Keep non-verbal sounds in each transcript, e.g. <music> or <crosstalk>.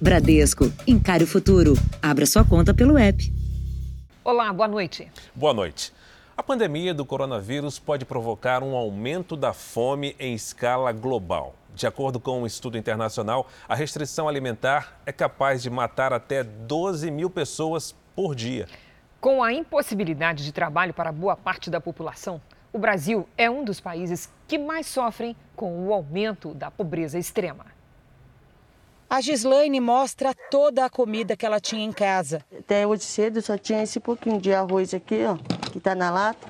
Bradesco, encare o futuro. Abra sua conta pelo app. Olá, boa noite. Boa noite. A pandemia do coronavírus pode provocar um aumento da fome em escala global. De acordo com um estudo internacional, a restrição alimentar é capaz de matar até 12 mil pessoas por dia. Com a impossibilidade de trabalho para boa parte da população, o Brasil é um dos países que mais sofrem com o aumento da pobreza extrema. A Gislaine mostra toda a comida que ela tinha em casa. Até hoje cedo só tinha esse pouquinho de arroz aqui, ó, que tá na lata.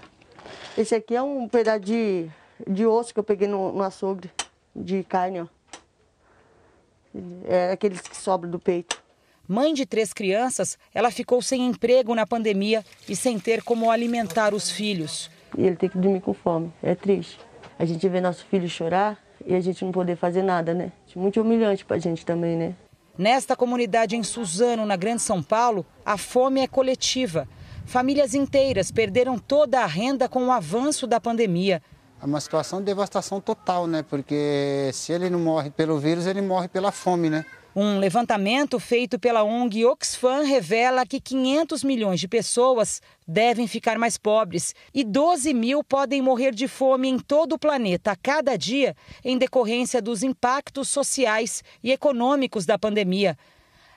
Esse aqui é um pedaço de, de osso que eu peguei no, no açougue de carne, ó. É aqueles que sobram do peito. Mãe de três crianças, ela ficou sem emprego na pandemia e sem ter como alimentar os filhos. E ele tem que dormir com fome. É triste. A gente vê nosso filho chorar e a gente não poder fazer nada, né? Muito humilhante pra gente também, né? Nesta comunidade em Suzano, na Grande São Paulo, a fome é coletiva. Famílias inteiras perderam toda a renda com o avanço da pandemia. É uma situação de devastação total, né? Porque se ele não morre pelo vírus, ele morre pela fome, né? Um levantamento feito pela ONG Oxfam revela que 500 milhões de pessoas devem ficar mais pobres e 12 mil podem morrer de fome em todo o planeta a cada dia em decorrência dos impactos sociais e econômicos da pandemia.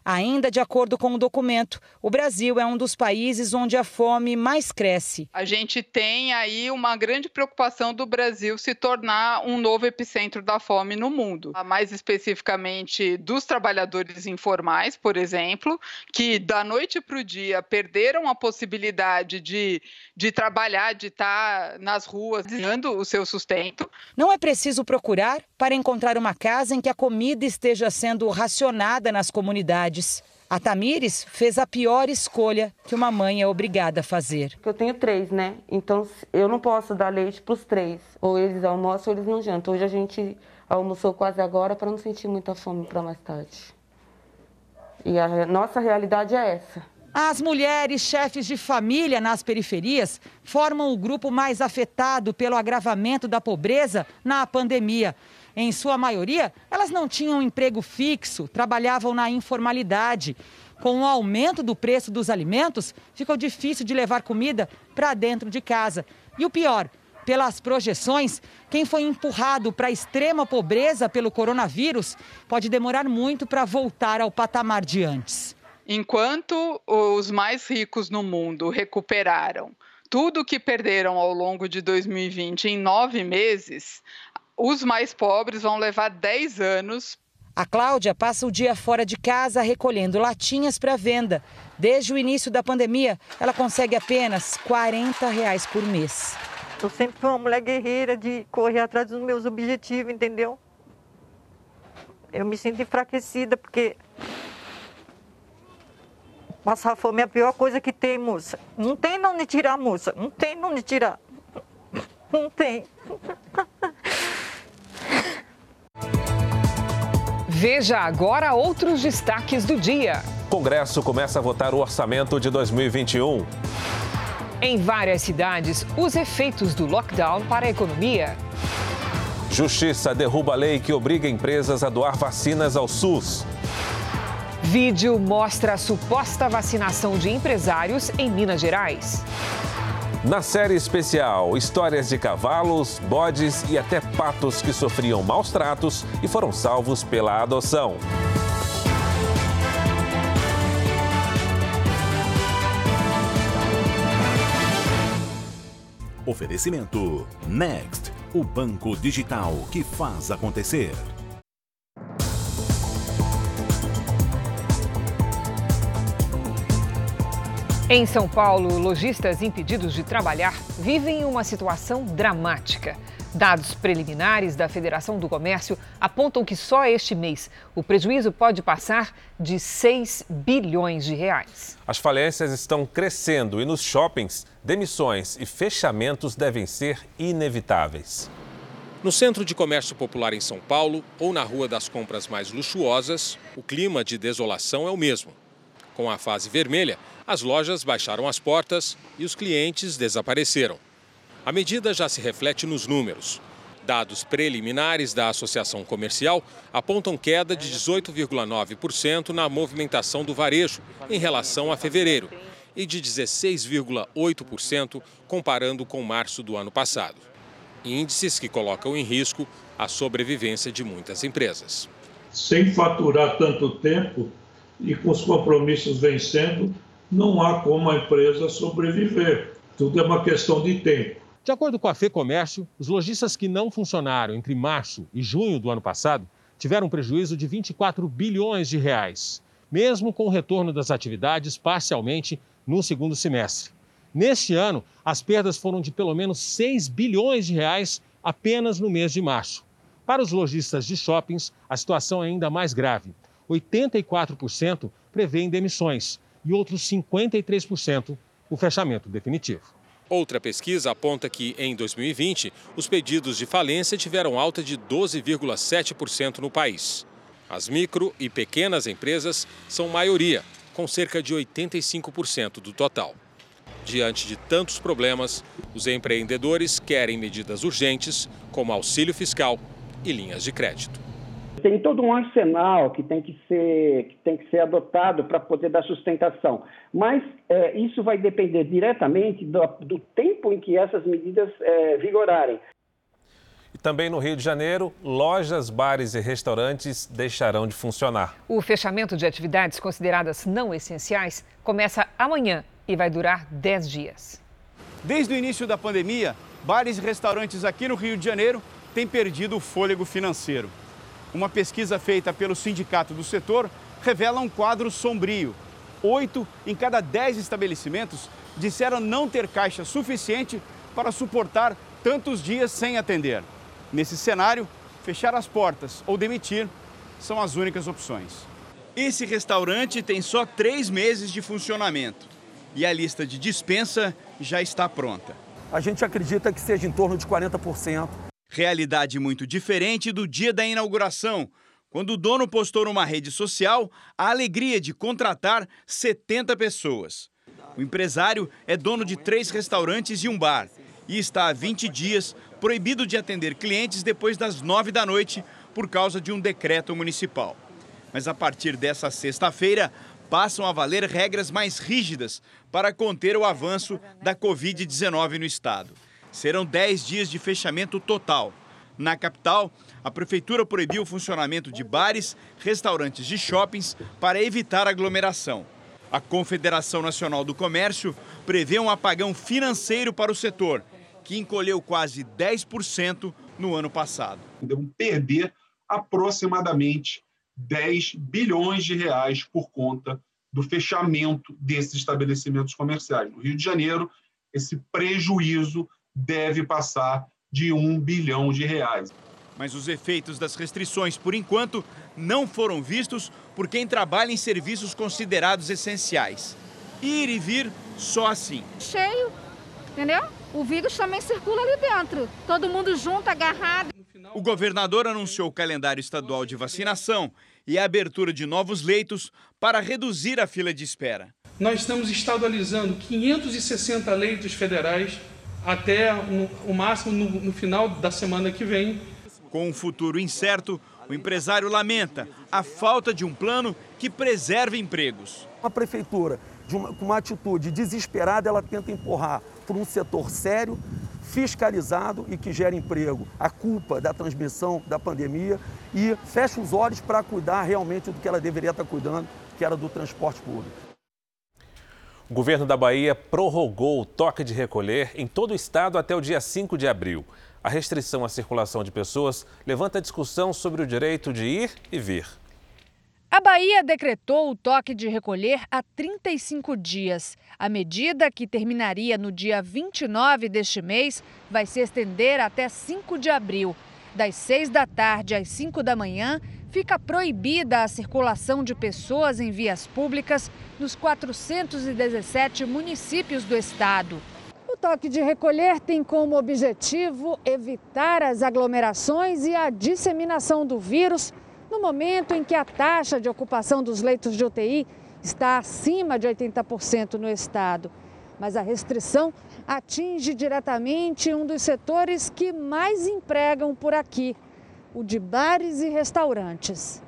Ainda de acordo com o documento, o Brasil é um dos países onde a fome mais cresce. A gente tem aí uma grande preocupação do Brasil se tornar um novo epicentro da fome no mundo. Mais especificamente dos trabalhadores informais, por exemplo, que da noite para o dia perderam a possibilidade de, de trabalhar, de estar nas ruas, ganhando o seu sustento. Não é preciso procurar para encontrar uma casa em que a comida esteja sendo racionada nas comunidades cidades. A Tamires fez a pior escolha que uma mãe é obrigada a fazer. Eu tenho três, né? Então eu não posso dar leite para os três. Ou eles almoçam ou eles não jantam. Hoje a gente almoçou quase agora para não sentir muita fome para mais tarde. E a nossa realidade é essa. As mulheres chefes de família nas periferias formam o grupo mais afetado pelo agravamento da pobreza na pandemia. Em sua maioria, elas não tinham emprego fixo, trabalhavam na informalidade. Com o aumento do preço dos alimentos, ficou difícil de levar comida para dentro de casa. E o pior, pelas projeções, quem foi empurrado para a extrema pobreza pelo coronavírus pode demorar muito para voltar ao patamar de antes. Enquanto os mais ricos no mundo recuperaram tudo que perderam ao longo de 2020 em nove meses, os mais pobres vão levar 10 anos. A Cláudia passa o dia fora de casa recolhendo latinhas para venda. Desde o início da pandemia, ela consegue apenas 40 reais por mês. Eu sempre fui uma mulher guerreira de correr atrás dos meus objetivos, entendeu? Eu me sinto enfraquecida porque passar fome é a pior coisa que tem, moça. Não tem não de tirar, moça. Não tem não de tirar. Não tem. <laughs> Veja agora outros destaques do dia. Congresso começa a votar o orçamento de 2021. Em várias cidades, os efeitos do lockdown para a economia. Justiça derruba a lei que obriga empresas a doar vacinas ao SUS. Vídeo mostra a suposta vacinação de empresários em Minas Gerais. Na série especial, histórias de cavalos, bodes e até patos que sofriam maus tratos e foram salvos pela adoção. Oferecimento Next, o banco digital que faz acontecer. Em São Paulo, lojistas impedidos de trabalhar vivem uma situação dramática. Dados preliminares da Federação do Comércio apontam que só este mês o prejuízo pode passar de 6 bilhões de reais. As falências estão crescendo e nos shoppings, demissões e fechamentos devem ser inevitáveis. No Centro de Comércio Popular em São Paulo ou na Rua das Compras mais luxuosas, o clima de desolação é o mesmo. Com a fase vermelha, as lojas baixaram as portas e os clientes desapareceram. A medida já se reflete nos números. Dados preliminares da Associação Comercial apontam queda de 18,9% na movimentação do varejo em relação a fevereiro e de 16,8% comparando com março do ano passado. Índices que colocam em risco a sobrevivência de muitas empresas. Sem faturar tanto tempo e com os compromissos vencendo, não há como a empresa sobreviver. Tudo é uma questão de tempo. De acordo com a FEComércio, os lojistas que não funcionaram entre março e junho do ano passado tiveram um prejuízo de 24 bilhões de reais, mesmo com o retorno das atividades parcialmente no segundo semestre. Neste ano, as perdas foram de pelo menos 6 bilhões de reais apenas no mês de março. Para os lojistas de shoppings, a situação é ainda mais grave. 84% prevêem demissões e outros 53% o fechamento definitivo. Outra pesquisa aponta que, em 2020, os pedidos de falência tiveram alta de 12,7% no país. As micro e pequenas empresas são maioria, com cerca de 85% do total. Diante de tantos problemas, os empreendedores querem medidas urgentes, como auxílio fiscal e linhas de crédito. Tem todo um arsenal que tem que ser, que tem que ser adotado para poder dar sustentação. Mas é, isso vai depender diretamente do, do, tempo em que essas medidas é, vigorarem. E também no Rio de Janeiro, lojas, bares e restaurantes deixarão de funcionar. O fechamento de atividades consideradas não essenciais começa amanhã e vai durar 10 dias. Desde o início da pandemia, bares e restaurantes aqui no Rio de Janeiro têm perdido o fôlego financeiro. Uma pesquisa feita pelo sindicato do setor revela um quadro sombrio. Oito em cada dez estabelecimentos disseram não ter caixa suficiente para suportar tantos dias sem atender. Nesse cenário, fechar as portas ou demitir são as únicas opções. Esse restaurante tem só três meses de funcionamento e a lista de dispensa já está pronta. A gente acredita que seja em torno de 40%. Realidade muito diferente do dia da inauguração, quando o dono postou numa rede social a alegria de contratar 70 pessoas. O empresário é dono de três restaurantes e um bar e está há 20 dias proibido de atender clientes depois das 9 da noite por causa de um decreto municipal. Mas a partir dessa sexta-feira, passam a valer regras mais rígidas para conter o avanço da Covid-19 no estado serão 10 dias de fechamento total. Na capital, a prefeitura proibiu o funcionamento de bares, restaurantes e shoppings para evitar aglomeração. A Confederação Nacional do Comércio prevê um apagão financeiro para o setor, que encolheu quase 10% no ano passado. Vão perder aproximadamente 10 bilhões de reais por conta do fechamento desses estabelecimentos comerciais. No Rio de Janeiro, esse prejuízo deve passar de um bilhão de reais. Mas os efeitos das restrições, por enquanto, não foram vistos por quem trabalha em serviços considerados essenciais. Ir e vir só assim. Cheio, entendeu? O vírus também circula ali dentro. Todo mundo junto, agarrado. O governador anunciou o calendário estadual de vacinação e a abertura de novos leitos para reduzir a fila de espera. Nós estamos estadualizando 560 leitos federais até o máximo no, no final da semana que vem. Com um futuro incerto, o empresário lamenta a falta de um plano que preserve empregos. A prefeitura, uma, com uma atitude desesperada, ela tenta empurrar por um setor sério, fiscalizado e que gera emprego. A culpa da transmissão da pandemia e fecha os olhos para cuidar realmente do que ela deveria estar cuidando, que era do transporte público. O governo da Bahia prorrogou o toque de recolher em todo o estado até o dia 5 de abril. A restrição à circulação de pessoas levanta discussão sobre o direito de ir e vir. A Bahia decretou o toque de recolher há 35 dias. A medida, que terminaria no dia 29 deste mês, vai se estender até 5 de abril. Das 6 da tarde às 5 da manhã, fica proibida a circulação de pessoas em vias públicas nos 417 municípios do estado. O toque de recolher tem como objetivo evitar as aglomerações e a disseminação do vírus no momento em que a taxa de ocupação dos leitos de UTI está acima de 80% no estado. Mas a restrição atinge diretamente um dos setores que mais empregam por aqui, o de bares e restaurantes.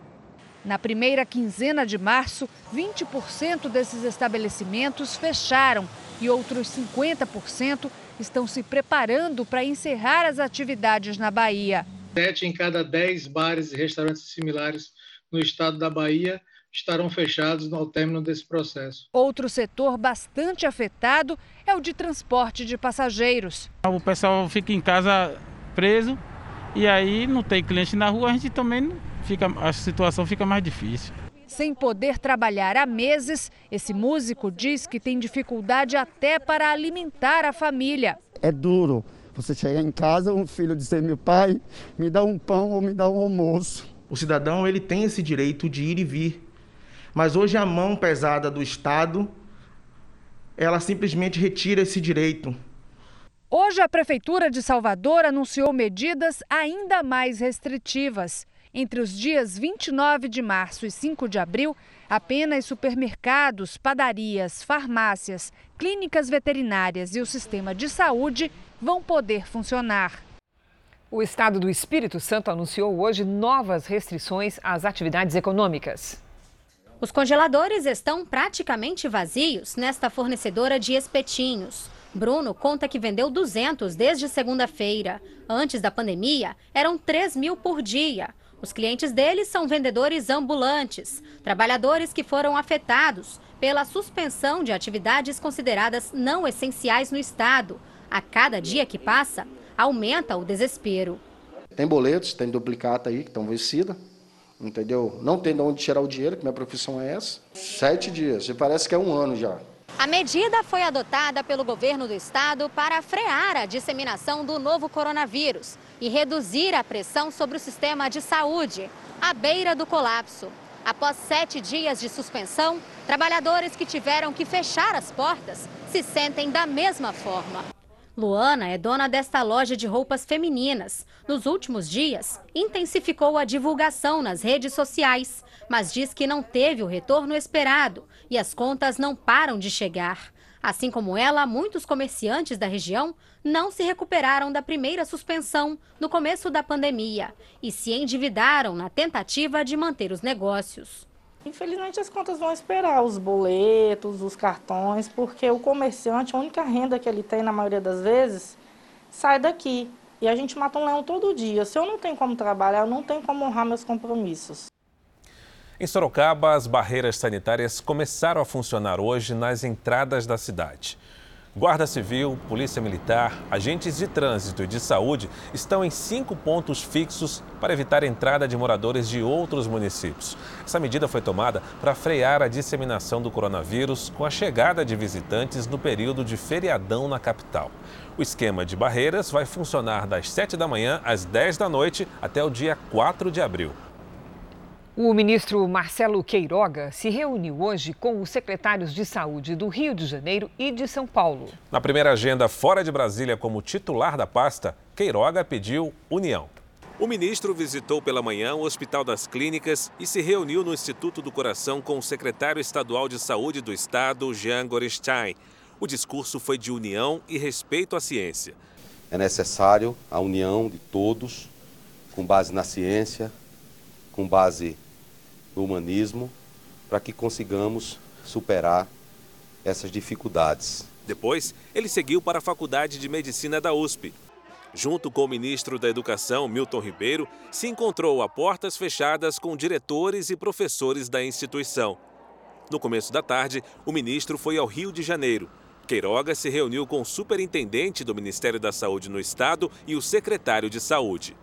Na primeira quinzena de março, 20% desses estabelecimentos fecharam e outros 50% estão se preparando para encerrar as atividades na Bahia. Sete em cada dez bares e restaurantes similares no estado da Bahia estarão fechados ao término desse processo. Outro setor bastante afetado é o de transporte de passageiros. O pessoal fica em casa preso e aí não tem cliente na rua, a gente também fica, a situação fica mais difícil. Sem poder trabalhar há meses, esse músico diz que tem dificuldade até para alimentar a família. É duro você chegar em casa, um filho dizer: meu pai, me dá um pão ou me dá um almoço. O cidadão ele tem esse direito de ir e vir, mas hoje a mão pesada do Estado ela simplesmente retira esse direito. Hoje a Prefeitura de Salvador anunciou medidas ainda mais restritivas. Entre os dias 29 de março e 5 de abril, apenas supermercados, padarias, farmácias, clínicas veterinárias e o sistema de saúde vão poder funcionar. O Estado do Espírito Santo anunciou hoje novas restrições às atividades econômicas. Os congeladores estão praticamente vazios nesta fornecedora de espetinhos. Bruno conta que vendeu 200 desde segunda-feira. Antes da pandemia, eram 3 mil por dia. Os clientes dele são vendedores ambulantes, trabalhadores que foram afetados pela suspensão de atividades consideradas não essenciais no Estado. A cada dia que passa, aumenta o desespero. Tem boletos, tem duplicata aí que estão vencidos, entendeu? Não tem de onde tirar o dinheiro, que minha profissão é essa. Sete dias, e parece que é um ano já. A medida foi adotada pelo governo do estado para frear a disseminação do novo coronavírus e reduzir a pressão sobre o sistema de saúde, à beira do colapso. Após sete dias de suspensão, trabalhadores que tiveram que fechar as portas se sentem da mesma forma. Luana é dona desta loja de roupas femininas. Nos últimos dias, intensificou a divulgação nas redes sociais, mas diz que não teve o retorno esperado e as contas não param de chegar. Assim como ela, muitos comerciantes da região não se recuperaram da primeira suspensão no começo da pandemia e se endividaram na tentativa de manter os negócios. Infelizmente as contas vão esperar os boletos, os cartões, porque o comerciante, a única renda que ele tem na maioria das vezes, sai daqui. E a gente mata um leão todo dia. Se eu não tenho como trabalhar, eu não tenho como honrar meus compromissos. Em Sorocaba, as barreiras sanitárias começaram a funcionar hoje nas entradas da cidade. Guarda Civil, Polícia Militar, agentes de trânsito e de saúde estão em cinco pontos fixos para evitar a entrada de moradores de outros municípios. Essa medida foi tomada para frear a disseminação do coronavírus com a chegada de visitantes no período de feriadão na capital. O esquema de barreiras vai funcionar das 7 da manhã às 10 da noite até o dia 4 de abril. O ministro Marcelo Queiroga se reuniu hoje com os secretários de saúde do Rio de Janeiro e de São Paulo. Na primeira agenda fora de Brasília como titular da pasta, Queiroga pediu união. O ministro visitou pela manhã o Hospital das Clínicas e se reuniu no Instituto do Coração com o secretário estadual de saúde do estado, Jean Gorestein. O discurso foi de união e respeito à ciência. É necessário a união de todos, com base na ciência, com base no humanismo, para que consigamos superar essas dificuldades. Depois, ele seguiu para a Faculdade de Medicina da USP. Junto com o ministro da Educação, Milton Ribeiro, se encontrou a portas fechadas com diretores e professores da instituição. No começo da tarde, o ministro foi ao Rio de Janeiro. Queiroga se reuniu com o superintendente do Ministério da Saúde no estado e o secretário de Saúde.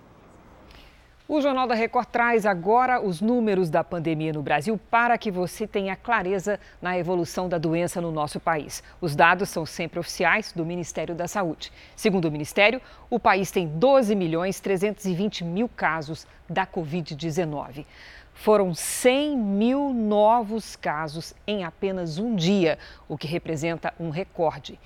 O Jornal da Record traz agora os números da pandemia no Brasil para que você tenha clareza na evolução da doença no nosso país. Os dados são sempre oficiais do Ministério da Saúde. Segundo o Ministério, o país tem 12 milhões 320 mil casos da Covid-19. Foram 100 mil novos casos em apenas um dia, o que representa um recorde.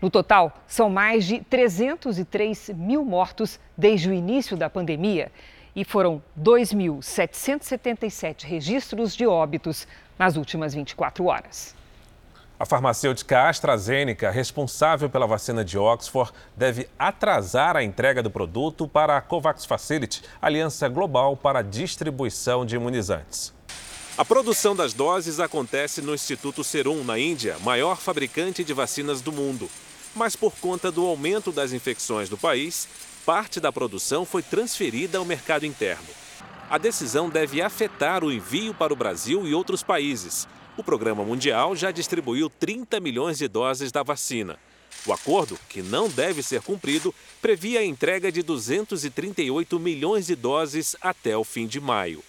No total, são mais de 303 mil mortos desde o início da pandemia e foram 2.777 registros de óbitos nas últimas 24 horas. A farmacêutica AstraZeneca, responsável pela vacina de Oxford, deve atrasar a entrega do produto para a COVAX Facility, aliança global para a distribuição de imunizantes. A produção das doses acontece no Instituto Serum, na Índia, maior fabricante de vacinas do mundo. Mas por conta do aumento das infecções do país, parte da produção foi transferida ao mercado interno. A decisão deve afetar o envio para o Brasil e outros países. O Programa Mundial já distribuiu 30 milhões de doses da vacina. O acordo, que não deve ser cumprido, previa a entrega de 238 milhões de doses até o fim de maio.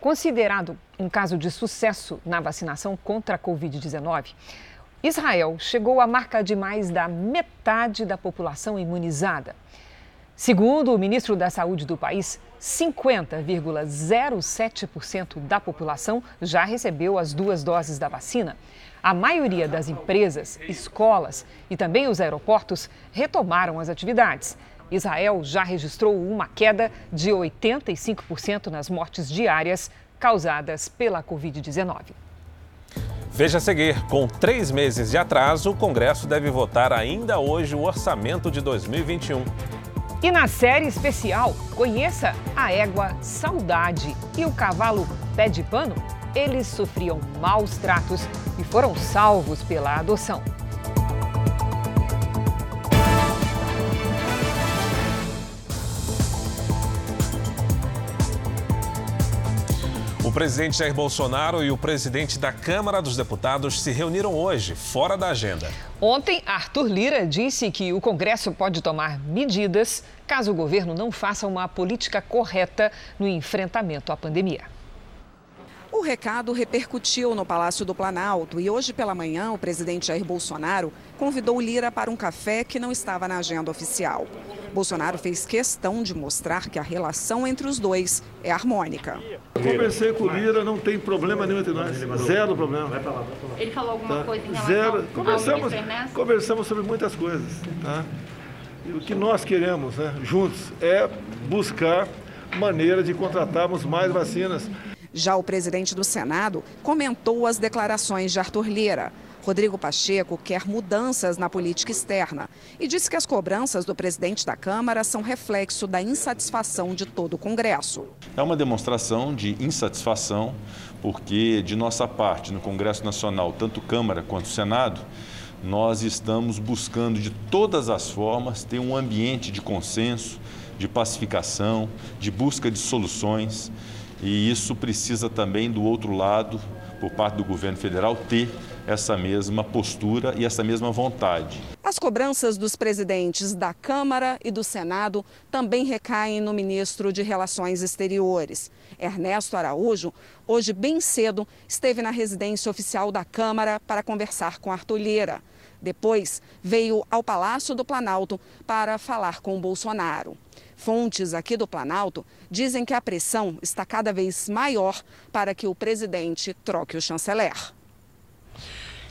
Considerado um caso de sucesso na vacinação contra a Covid-19, Israel chegou à marca de mais da metade da população imunizada. Segundo o ministro da Saúde do país, 50,07% da população já recebeu as duas doses da vacina. A maioria das empresas, escolas e também os aeroportos retomaram as atividades. Israel já registrou uma queda de 85% nas mortes diárias causadas pela Covid-19. Veja a seguir: com três meses de atraso, o Congresso deve votar ainda hoje o orçamento de 2021. E na série especial, conheça a égua Saudade e o cavalo Pé de Pano. Eles sofriam maus tratos e foram salvos pela adoção. O presidente Jair Bolsonaro e o presidente da Câmara dos Deputados se reuniram hoje, fora da agenda. Ontem, Arthur Lira disse que o Congresso pode tomar medidas caso o governo não faça uma política correta no enfrentamento à pandemia. O recado repercutiu no Palácio do Planalto e hoje pela manhã o presidente Jair Bolsonaro convidou Lira para um café que não estava na agenda oficial. Bolsonaro fez questão de mostrar que a relação entre os dois é harmônica. Eu conversei com o Lira, não tem problema nenhum entre nós, zero problema. Ele falou alguma tá? coisa em relação zero. Conversamos, conversamos sobre muitas coisas. Tá? E o que nós queremos, né, juntos, é buscar maneira de contratarmos mais vacinas. Já o presidente do Senado comentou as declarações de Arthur Lira. Rodrigo Pacheco quer mudanças na política externa e disse que as cobranças do presidente da Câmara são reflexo da insatisfação de todo o Congresso. É uma demonstração de insatisfação, porque de nossa parte, no Congresso Nacional, tanto Câmara quanto Senado, nós estamos buscando de todas as formas ter um ambiente de consenso, de pacificação, de busca de soluções. E isso precisa também, do outro lado, por parte do governo federal, ter essa mesma postura e essa mesma vontade. As cobranças dos presidentes da Câmara e do Senado também recaem no ministro de Relações Exteriores. Ernesto Araújo, hoje bem cedo, esteve na residência oficial da Câmara para conversar com Arthur Lira. Depois, veio ao Palácio do Planalto para falar com Bolsonaro. Fontes aqui do Planalto dizem que a pressão está cada vez maior para que o presidente troque o chanceler.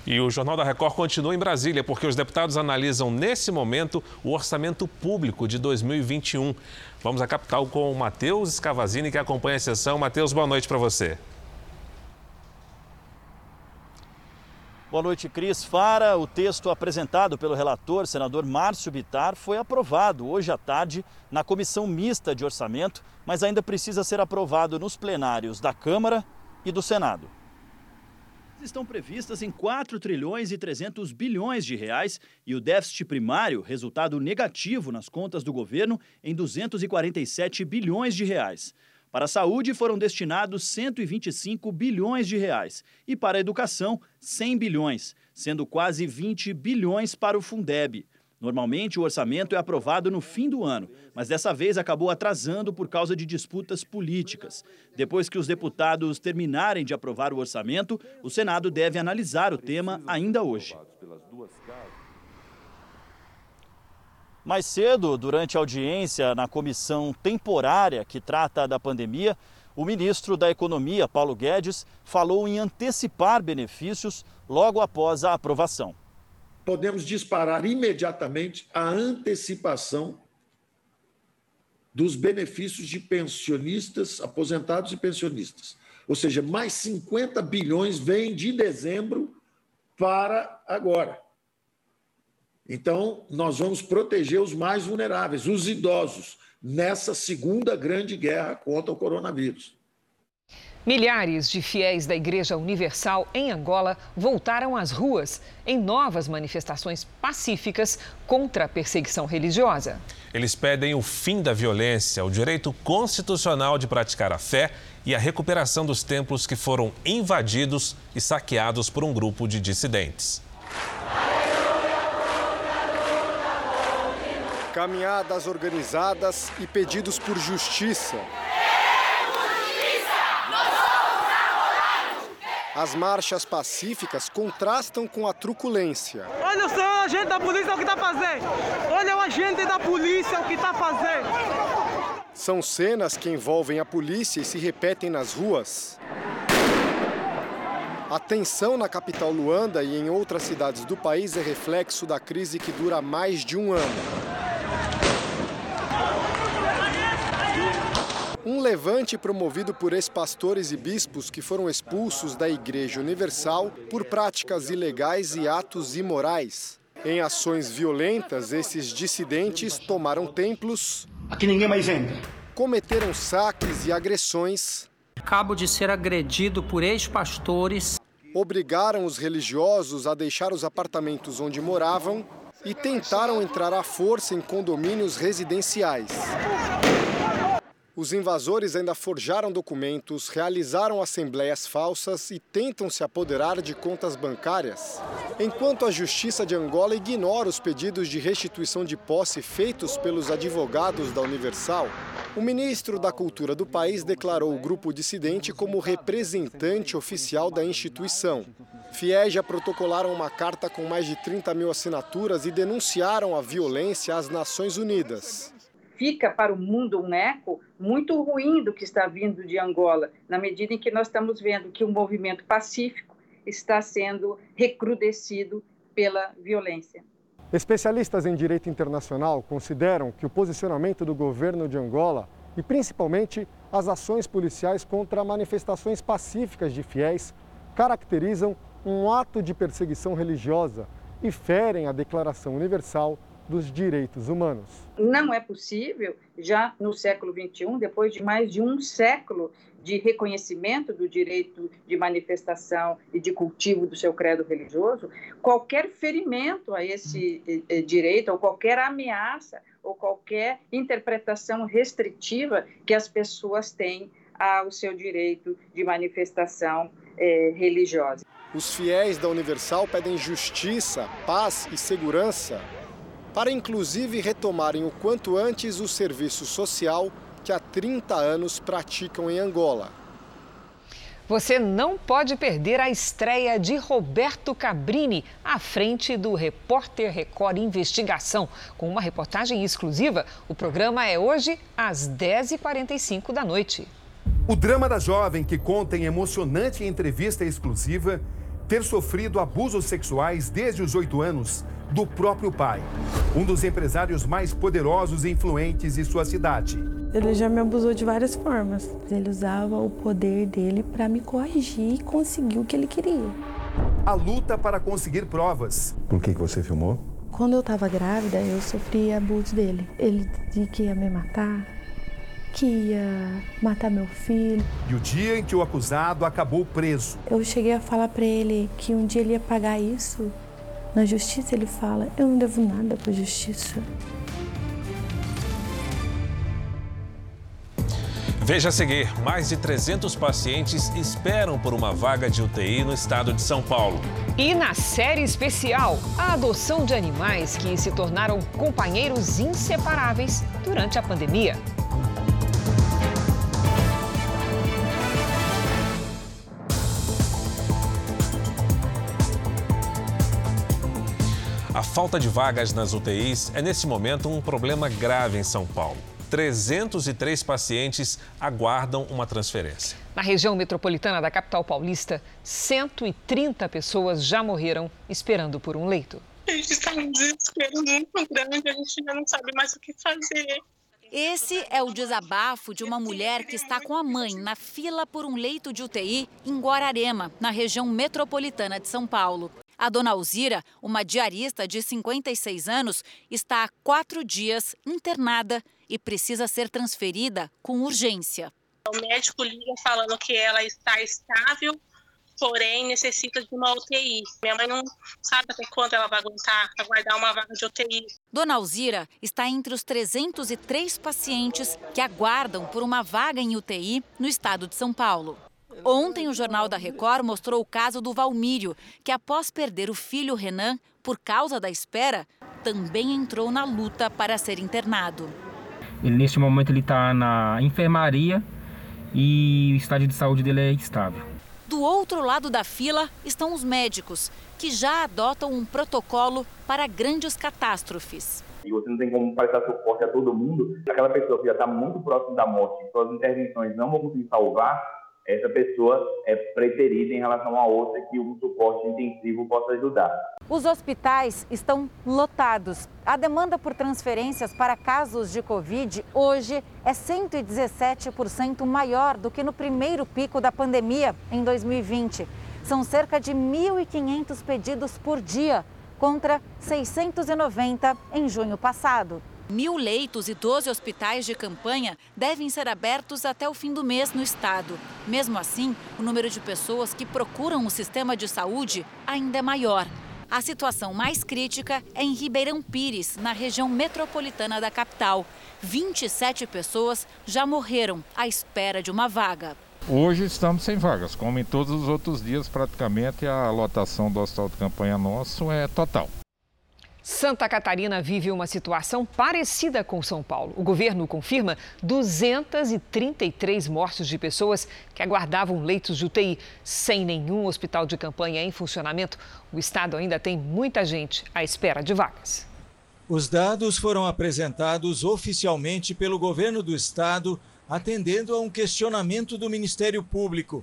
E o Jornal da Record continua em Brasília, porque os deputados analisam nesse momento o orçamento público de 2021. Vamos à capital com o Matheus Scavazini, que acompanha a sessão. Matheus, boa noite para você. Boa noite, Cris. Fara, o texto apresentado pelo relator, senador Márcio Bitar, foi aprovado hoje à tarde na comissão mista de orçamento, mas ainda precisa ser aprovado nos plenários da Câmara e do Senado. Estão previstas em 4 trilhões e 300 bilhões de reais e o déficit primário, resultado negativo nas contas do governo, em 247 bilhões de reais. Para a saúde foram destinados 125 bilhões de reais e para a educação 100 bilhões, sendo quase 20 bilhões para o Fundeb. Normalmente o orçamento é aprovado no fim do ano, mas dessa vez acabou atrasando por causa de disputas políticas. Depois que os deputados terminarem de aprovar o orçamento, o Senado deve analisar o tema ainda hoje. Mais cedo, durante a audiência na comissão temporária que trata da pandemia, o ministro da Economia, Paulo Guedes, falou em antecipar benefícios logo após a aprovação. Podemos disparar imediatamente a antecipação dos benefícios de pensionistas, aposentados e pensionistas. Ou seja, mais 50 bilhões vêm de dezembro para agora. Então, nós vamos proteger os mais vulneráveis, os idosos, nessa segunda grande guerra contra o coronavírus. Milhares de fiéis da Igreja Universal em Angola voltaram às ruas em novas manifestações pacíficas contra a perseguição religiosa. Eles pedem o fim da violência, o direito constitucional de praticar a fé e a recuperação dos templos que foram invadidos e saqueados por um grupo de dissidentes. Caminhadas organizadas e pedidos por justiça. As marchas pacíficas contrastam com a truculência. Olha só o agente da polícia o que está fazendo. Olha o agente da polícia o que está fazendo. São cenas que envolvem a polícia e se repetem nas ruas. A tensão na capital Luanda e em outras cidades do país é reflexo da crise que dura mais de um ano. Um levante promovido por ex-pastores e bispos que foram expulsos da Igreja Universal por práticas ilegais e atos imorais. Em ações violentas, esses dissidentes tomaram templos. Aqui ninguém mais entra. Cometeram saques e agressões. Acabo de ser agredido por ex-pastores. Obrigaram os religiosos a deixar os apartamentos onde moravam e tentaram entrar à força em condomínios residenciais. Os invasores ainda forjaram documentos, realizaram assembleias falsas e tentam se apoderar de contas bancárias. Enquanto a Justiça de Angola ignora os pedidos de restituição de posse feitos pelos advogados da Universal, o ministro da Cultura do país declarou o grupo dissidente como representante oficial da instituição. Fiéis já protocolaram uma carta com mais de 30 mil assinaturas e denunciaram a violência às Nações Unidas fica para o mundo um eco muito ruim do que está vindo de Angola, na medida em que nós estamos vendo que o movimento pacífico está sendo recrudescido pela violência. Especialistas em direito internacional consideram que o posicionamento do governo de Angola e principalmente as ações policiais contra manifestações pacíficas de fiéis caracterizam um ato de perseguição religiosa e ferem a Declaração Universal dos direitos humanos. Não é possível, já no século XXI, depois de mais de um século de reconhecimento do direito de manifestação e de cultivo do seu credo religioso, qualquer ferimento a esse eh, eh, direito, ou qualquer ameaça, ou qualquer interpretação restritiva que as pessoas têm ao seu direito de manifestação eh, religiosa. Os fiéis da Universal pedem justiça, paz e segurança para inclusive retomarem o quanto antes o serviço social que há 30 anos praticam em Angola. Você não pode perder a estreia de Roberto Cabrini à frente do Repórter Record Investigação. Com uma reportagem exclusiva, o programa é hoje às 10h45 da noite. O drama da jovem que conta em emocionante entrevista exclusiva ter sofrido abusos sexuais desde os oito anos do próprio pai, um dos empresários mais poderosos e influentes de sua cidade. Ele já me abusou de várias formas. Ele usava o poder dele para me corrigir e conseguir o que ele queria. A luta para conseguir provas. Por que, que você filmou? Quando eu estava grávida, eu sofri abuso dele. Ele disse que ia me matar, que ia matar meu filho. E o dia em que o acusado acabou preso. Eu cheguei a falar para ele que um dia ele ia pagar isso na justiça ele fala: Eu não devo nada para a justiça. Veja a seguir: mais de 300 pacientes esperam por uma vaga de UTI no estado de São Paulo. E na série especial, a adoção de animais que se tornaram companheiros inseparáveis durante a pandemia. Falta de vagas nas UTIs é, nesse momento, um problema grave em São Paulo. 303 pacientes aguardam uma transferência. Na região metropolitana da capital paulista, 130 pessoas já morreram esperando por um leito. A gente está num desespero muito grande, a gente já não sabe mais o que fazer. Esse é o desabafo de uma mulher que está com a mãe na fila por um leito de UTI em Guararema, na região metropolitana de São Paulo. A dona Alzira, uma diarista de 56 anos, está há quatro dias internada e precisa ser transferida com urgência. O médico liga falando que ela está estável, porém necessita de uma UTI. Minha mãe não sabe até quando ela vai aguentar aguardar uma vaga de UTI. Dona Alzira está entre os 303 pacientes que aguardam por uma vaga em UTI no estado de São Paulo. Ontem, o Jornal da Record mostrou o caso do Valmírio, que após perder o filho Renan por causa da espera, também entrou na luta para ser internado. Ele, neste momento ele está na enfermaria e o estado de saúde dele é estável. Do outro lado da fila estão os médicos, que já adotam um protocolo para grandes catástrofes. E você não tem como prestar suporte a todo mundo. Aquela pessoa que já está muito próximo da morte, suas intervenções não vão conseguir salvar, essa pessoa é preterida em relação a outra que um suporte intensivo possa ajudar. Os hospitais estão lotados. A demanda por transferências para casos de Covid hoje é 117% maior do que no primeiro pico da pandemia em 2020. São cerca de 1.500 pedidos por dia, contra 690 em junho passado. Mil leitos e 12 hospitais de campanha devem ser abertos até o fim do mês no estado. Mesmo assim, o número de pessoas que procuram o sistema de saúde ainda é maior. A situação mais crítica é em Ribeirão Pires, na região metropolitana da capital. 27 pessoas já morreram à espera de uma vaga. Hoje estamos sem vagas, como em todos os outros dias, praticamente a lotação do hospital de campanha nosso é total. Santa Catarina vive uma situação parecida com São Paulo. O governo confirma 233 mortes de pessoas que aguardavam leitos de UTI. Sem nenhum hospital de campanha em funcionamento, o estado ainda tem muita gente à espera de vagas. Os dados foram apresentados oficialmente pelo governo do estado, atendendo a um questionamento do Ministério Público.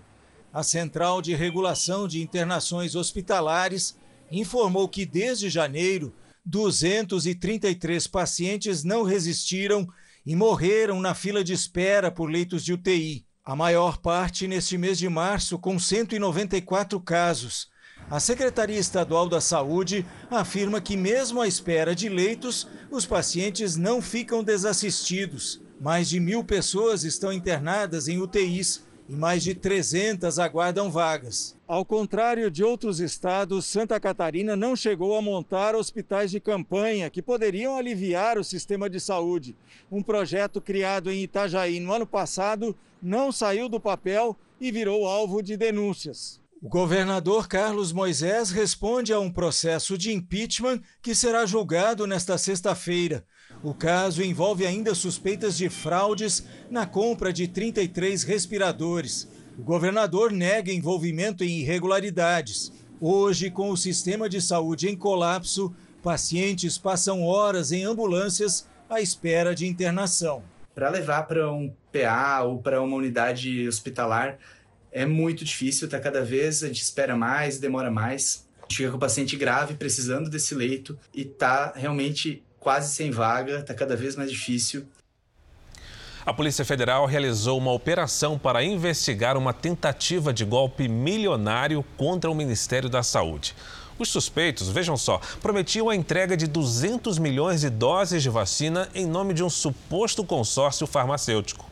A Central de Regulação de Internações Hospitalares informou que desde janeiro 233 pacientes não resistiram e morreram na fila de espera por leitos de UTI. A maior parte neste mês de março, com 194 casos. A Secretaria Estadual da Saúde afirma que, mesmo à espera de leitos, os pacientes não ficam desassistidos. Mais de mil pessoas estão internadas em UTIs e mais de 300 aguardam vagas. Ao contrário de outros estados, Santa Catarina não chegou a montar hospitais de campanha que poderiam aliviar o sistema de saúde. Um projeto criado em Itajaí no ano passado não saiu do papel e virou alvo de denúncias. O governador Carlos Moisés responde a um processo de impeachment que será julgado nesta sexta-feira. O caso envolve ainda suspeitas de fraudes na compra de 33 respiradores. O governador nega envolvimento em irregularidades. Hoje, com o sistema de saúde em colapso, pacientes passam horas em ambulâncias à espera de internação. Para levar para um PA ou para uma unidade hospitalar é muito difícil, tá cada vez a gente espera mais, demora mais. Chega com o paciente grave precisando desse leito e tá realmente quase sem vaga, está cada vez mais difícil. A Polícia Federal realizou uma operação para investigar uma tentativa de golpe milionário contra o Ministério da Saúde. Os suspeitos, vejam só, prometiam a entrega de 200 milhões de doses de vacina em nome de um suposto consórcio farmacêutico.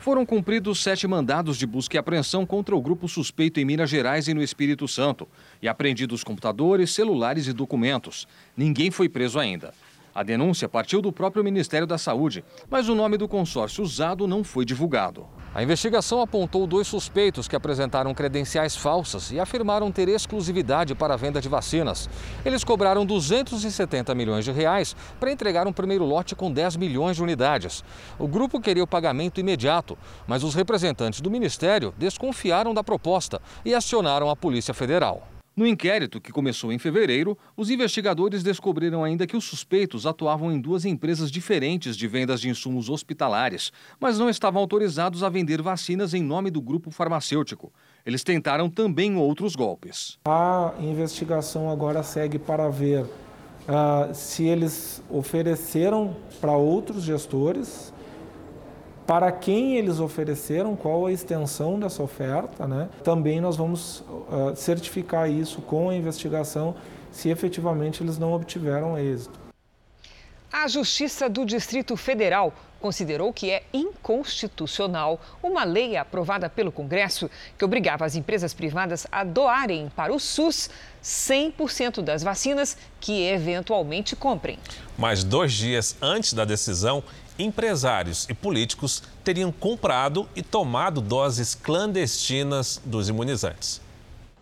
Foram cumpridos sete mandados de busca e apreensão contra o grupo suspeito em Minas Gerais e no Espírito Santo e apreendidos computadores, celulares e documentos. Ninguém foi preso ainda. A denúncia partiu do próprio Ministério da Saúde, mas o nome do consórcio usado não foi divulgado. A investigação apontou dois suspeitos que apresentaram credenciais falsas e afirmaram ter exclusividade para a venda de vacinas. Eles cobraram 270 milhões de reais para entregar um primeiro lote com 10 milhões de unidades. O grupo queria o pagamento imediato, mas os representantes do ministério desconfiaram da proposta e acionaram a Polícia Federal. No inquérito, que começou em fevereiro, os investigadores descobriram ainda que os suspeitos atuavam em duas empresas diferentes de vendas de insumos hospitalares, mas não estavam autorizados a vender vacinas em nome do grupo farmacêutico. Eles tentaram também outros golpes. A investigação agora segue para ver uh, se eles ofereceram para outros gestores, para quem eles ofereceram, qual a extensão dessa oferta. Né? Também nós vamos uh, certificar isso com a investigação se efetivamente eles não obtiveram êxito. A Justiça do Distrito Federal considerou que é inconstitucional uma lei aprovada pelo Congresso que obrigava as empresas privadas a doarem para o SUS 100% das vacinas que eventualmente comprem. Mas dois dias antes da decisão, empresários e políticos teriam comprado e tomado doses clandestinas dos imunizantes.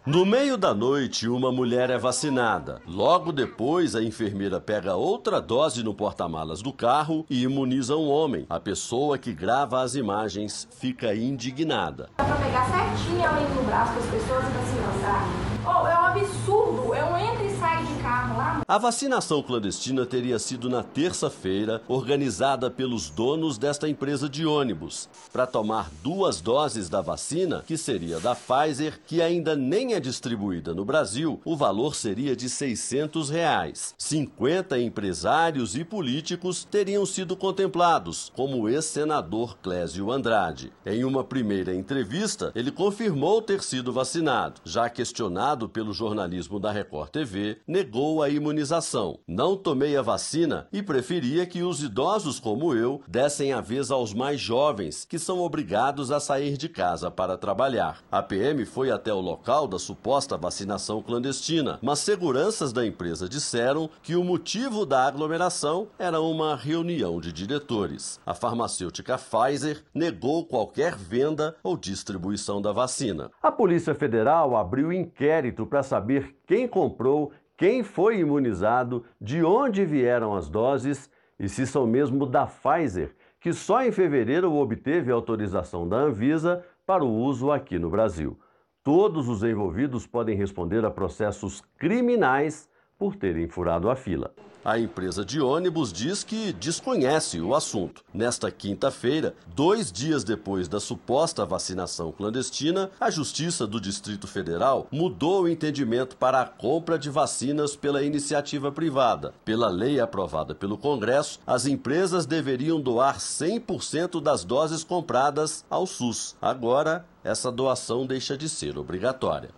No meio da noite, uma mulher é vacinada. Logo depois, a enfermeira pega outra dose no porta-malas do carro e imuniza um homem. A pessoa que grava as imagens fica indignada. Dá pra pegar certinho indo no braço das pessoas e vacinar, Oh, é um absurdo, é um entra e sai de carro lá. A vacinação clandestina teria sido na terça-feira, organizada pelos donos desta empresa de ônibus, para tomar duas doses da vacina, que seria da Pfizer, que ainda nem é distribuída no Brasil, o valor seria de 600 reais. 50 empresários e políticos teriam sido contemplados, como o ex-senador Clésio Andrade. Em uma primeira entrevista, ele confirmou ter sido vacinado. Já questionado pelo jornalismo da Record TV, negou a imunização imunização. Não tomei a vacina e preferia que os idosos como eu dessem a vez aos mais jovens, que são obrigados a sair de casa para trabalhar. A PM foi até o local da suposta vacinação clandestina, mas seguranças da empresa disseram que o motivo da aglomeração era uma reunião de diretores. A farmacêutica Pfizer negou qualquer venda ou distribuição da vacina. A Polícia Federal abriu inquérito para saber quem comprou quem foi imunizado, de onde vieram as doses e se são mesmo da Pfizer, que só em fevereiro obteve autorização da Anvisa para o uso aqui no Brasil. Todos os envolvidos podem responder a processos criminais por terem furado a fila. A empresa de ônibus diz que desconhece o assunto. Nesta quinta-feira, dois dias depois da suposta vacinação clandestina, a Justiça do Distrito Federal mudou o entendimento para a compra de vacinas pela iniciativa privada. Pela lei aprovada pelo Congresso, as empresas deveriam doar 100% das doses compradas ao SUS. Agora, essa doação deixa de ser obrigatória.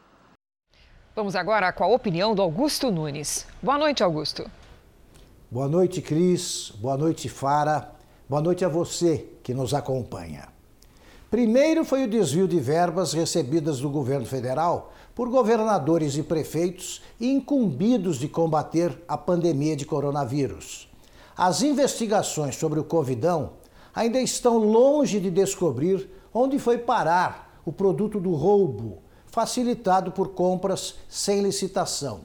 Vamos agora com a opinião do Augusto Nunes. Boa noite, Augusto. Boa noite, Cris. Boa noite, Fara. Boa noite a você que nos acompanha. Primeiro foi o desvio de verbas recebidas do governo federal por governadores e prefeitos incumbidos de combater a pandemia de coronavírus. As investigações sobre o Covidão ainda estão longe de descobrir onde foi parar o produto do roubo, facilitado por compras sem licitação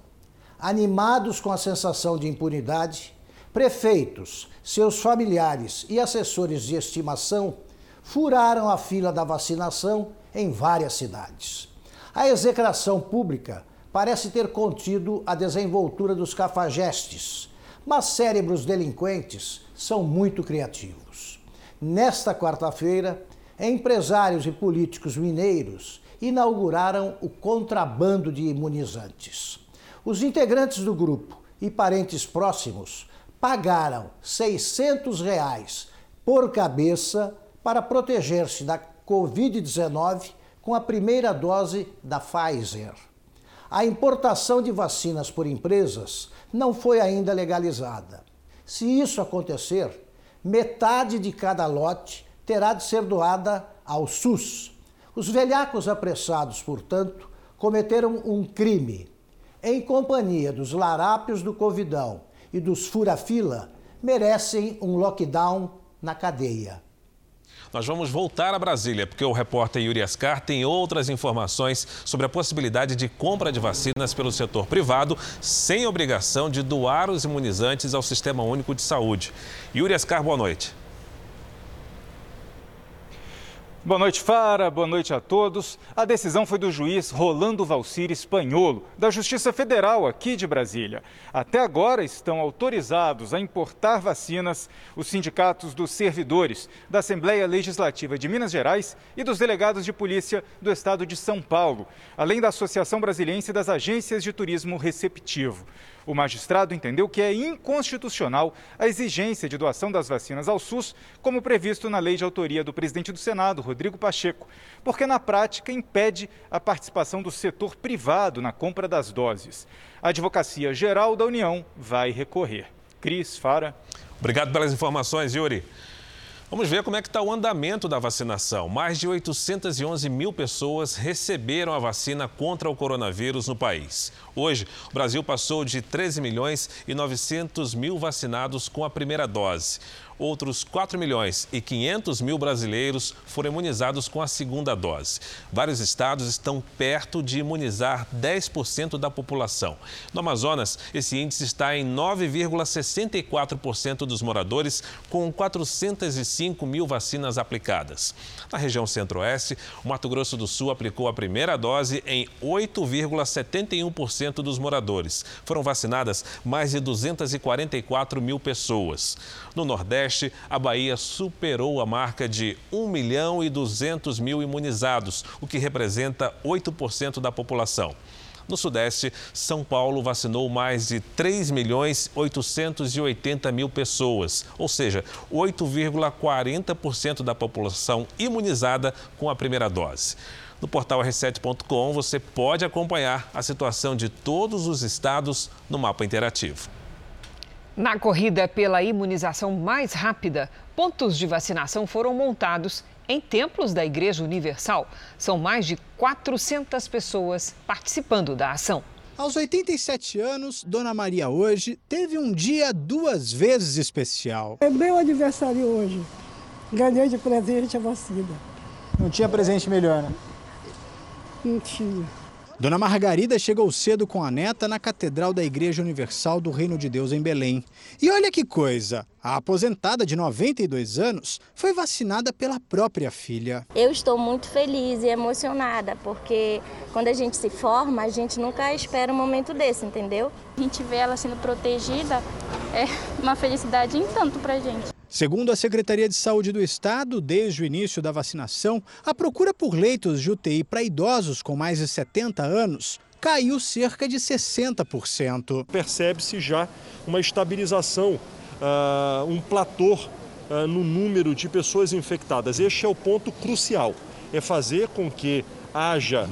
animados com a sensação de impunidade, prefeitos, seus familiares e assessores de estimação furaram a fila da vacinação em várias cidades. A execração pública parece ter contido a desenvoltura dos cafajestes, mas cérebros delinquentes são muito criativos. Nesta quarta-feira, empresários e políticos mineiros inauguraram o contrabando de imunizantes. Os integrantes do grupo e parentes próximos pagaram 600 reais por cabeça para proteger-se da Covid-19 com a primeira dose da Pfizer. A importação de vacinas por empresas não foi ainda legalizada. Se isso acontecer, metade de cada lote terá de ser doada ao SUS. Os velhacos apressados, portanto, cometeram um crime em companhia dos larápios do Covidão e dos fura-fila, merecem um lockdown na cadeia. Nós vamos voltar a Brasília, porque o repórter Yuri Ascar tem outras informações sobre a possibilidade de compra de vacinas pelo setor privado, sem obrigação de doar os imunizantes ao Sistema Único de Saúde. Yuri Ascar, boa noite. Boa noite, Fara. Boa noite a todos. A decisão foi do juiz Rolando Valcir Espanholo, da Justiça Federal aqui de Brasília. Até agora estão autorizados a importar vacinas os sindicatos dos servidores da Assembleia Legislativa de Minas Gerais e dos delegados de polícia do estado de São Paulo, além da Associação Brasiliense das Agências de Turismo Receptivo. O magistrado entendeu que é inconstitucional a exigência de doação das vacinas ao SUS, como previsto na lei de autoria do presidente do Senado, Rodrigo Pacheco, porque na prática impede a participação do setor privado na compra das doses. A Advocacia Geral da União vai recorrer. Cris, Fara. Obrigado pelas informações, Yuri. Vamos ver como é que está o andamento da vacinação. Mais de 811 mil pessoas receberam a vacina contra o coronavírus no país. Hoje, o Brasil passou de 13 milhões e 900 mil vacinados com a primeira dose outros 4 milhões e 500 mil brasileiros foram imunizados com a segunda dose. Vários estados estão perto de imunizar 10% da população. No Amazonas, esse índice está em 9,64% dos moradores, com 405 mil vacinas aplicadas. Na região centro-oeste, o Mato Grosso do Sul aplicou a primeira dose em 8,71% dos moradores. Foram vacinadas mais de 244 mil pessoas. No Nordeste, a Bahia superou a marca de 1 milhão e 200 mil imunizados, o que representa 8% da população. No Sudeste, São Paulo vacinou mais de 3 milhões 880 mil pessoas, ou seja, 8,40% da população imunizada com a primeira dose. No portal r7.com você pode acompanhar a situação de todos os estados no mapa interativo. Na corrida pela imunização mais rápida, pontos de vacinação foram montados em templos da Igreja Universal. São mais de 400 pessoas participando da ação. Aos 87 anos, Dona Maria hoje teve um dia duas vezes especial. É meu aniversário hoje. Ganhei de presente a vacina. Não tinha presente melhor, né? Não tinha. Dona Margarida chegou cedo com a neta na Catedral da Igreja Universal do Reino de Deus em Belém. E olha que coisa! A aposentada de 92 anos foi vacinada pela própria filha. Eu estou muito feliz e emocionada, porque quando a gente se forma, a gente nunca espera um momento desse, entendeu? A gente vê ela sendo protegida, é uma felicidade em tanto pra gente. Segundo a Secretaria de Saúde do Estado, desde o início da vacinação, a procura por leitos de UTI para idosos com mais de 70 anos caiu cerca de 60%. Percebe-se já uma estabilização, uh, um platô uh, no número de pessoas infectadas. Este é o ponto crucial, é fazer com que haja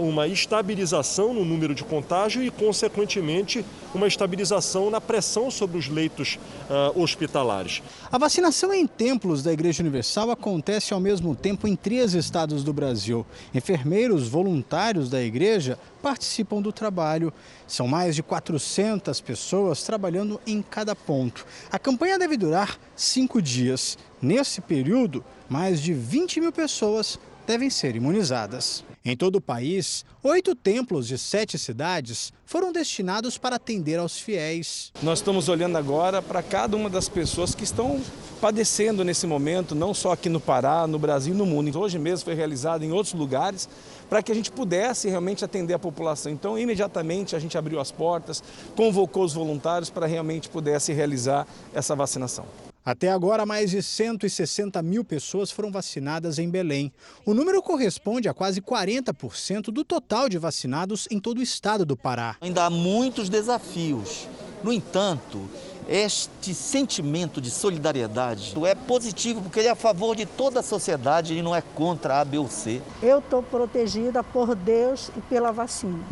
uma estabilização no número de contágio e, consequentemente, uma estabilização na pressão sobre os leitos uh, hospitalares. A vacinação em templos da Igreja Universal acontece ao mesmo tempo em três estados do Brasil. Enfermeiros voluntários da igreja participam do trabalho. São mais de 400 pessoas trabalhando em cada ponto. A campanha deve durar cinco dias. Nesse período, mais de 20 mil pessoas devem ser imunizadas. Em todo o país, oito templos de sete cidades foram destinados para atender aos fiéis. Nós estamos olhando agora para cada uma das pessoas que estão padecendo nesse momento, não só aqui no Pará, no Brasil e no mundo. Hoje mesmo foi realizado em outros lugares para que a gente pudesse realmente atender a população. Então, imediatamente a gente abriu as portas, convocou os voluntários para realmente pudesse realizar essa vacinação. Até agora, mais de 160 mil pessoas foram vacinadas em Belém. O número corresponde a quase 40% do total de vacinados em todo o estado do Pará. Ainda há muitos desafios. No entanto, este sentimento de solidariedade é positivo porque ele é a favor de toda a sociedade e não é contra A, B ou C. Eu estou protegida por Deus e pela vacina.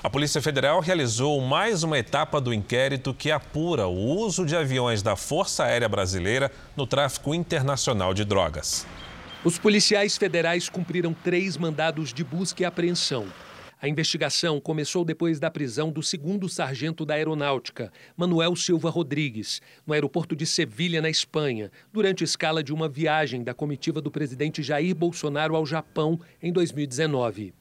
A Polícia Federal realizou mais uma etapa do inquérito que apura o uso de aviões da Força Aérea Brasileira no tráfico internacional de drogas. Os policiais federais cumpriram três mandados de busca e apreensão. A investigação começou depois da prisão do segundo sargento da Aeronáutica, Manuel Silva Rodrigues, no aeroporto de Sevilha, na Espanha, durante escala de uma viagem da comitiva do presidente Jair Bolsonaro ao Japão em 2019.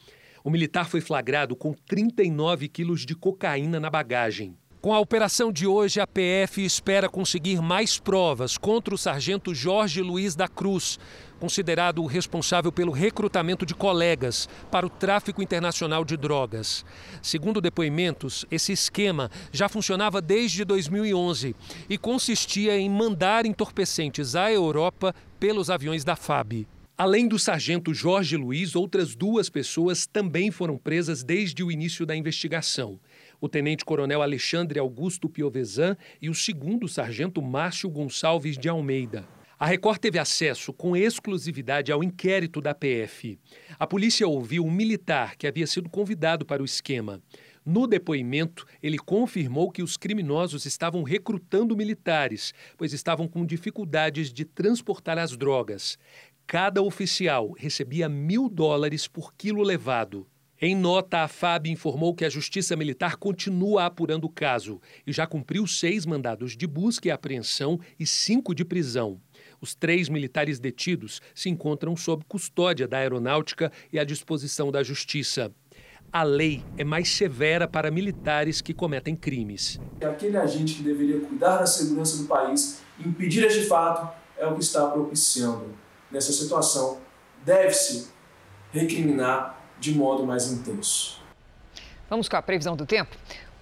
O militar foi flagrado com 39 quilos de cocaína na bagagem. Com a operação de hoje, a PF espera conseguir mais provas contra o sargento Jorge Luiz da Cruz, considerado o responsável pelo recrutamento de colegas para o tráfico internacional de drogas. Segundo depoimentos, esse esquema já funcionava desde 2011 e consistia em mandar entorpecentes à Europa pelos aviões da FAB. Além do sargento Jorge Luiz, outras duas pessoas também foram presas desde o início da investigação. o tenente-coronel Alexandre Augusto Piovesan e o segundo sargento Márcio Gonçalves de Almeida. A Record teve acesso com exclusividade ao inquérito da PF. A polícia ouviu um militar que havia sido convidado para o esquema. No depoimento, ele confirmou que os criminosos estavam recrutando militares, pois estavam com dificuldades de transportar as drogas. Cada oficial recebia mil dólares por quilo levado. Em nota, a FAB informou que a Justiça Militar continua apurando o caso e já cumpriu seis mandados de busca e apreensão e cinco de prisão. Os três militares detidos se encontram sob custódia da Aeronáutica e à disposição da Justiça. A lei é mais severa para militares que cometem crimes. Aquele agente que deveria cuidar da segurança do país, impedir este fato, é o que está propiciando. Nessa situação, deve-se recriminar de modo mais intenso. Vamos com a previsão do tempo?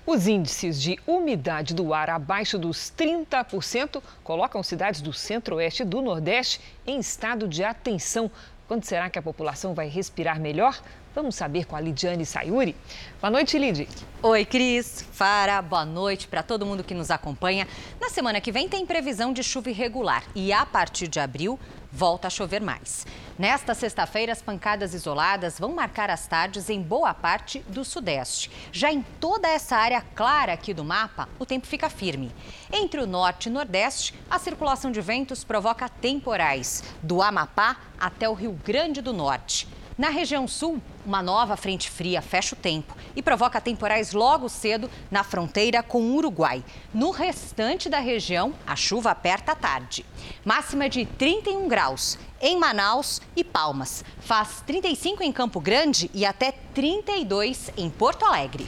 Os índices de umidade do ar abaixo dos 30% colocam cidades do centro-oeste e do nordeste em estado de atenção. Quando será que a população vai respirar melhor? Vamos saber com a Lidiane Sayuri. Boa noite, Lid. Oi, Cris, Fara, boa noite para todo mundo que nos acompanha. Na semana que vem tem previsão de chuva irregular e a partir de abril volta a chover mais. Nesta sexta-feira, as pancadas isoladas vão marcar as tardes em boa parte do sudeste. Já em toda essa área clara aqui do mapa, o tempo fica firme. Entre o norte e nordeste, a circulação de ventos provoca temporais, do Amapá até o Rio Grande do Norte. Na região sul, uma nova frente fria fecha o tempo e provoca temporais logo cedo na fronteira com o Uruguai. No restante da região, a chuva aperta à tarde. Máxima de 31 graus em Manaus e Palmas. Faz 35 em Campo Grande e até 32 em Porto Alegre.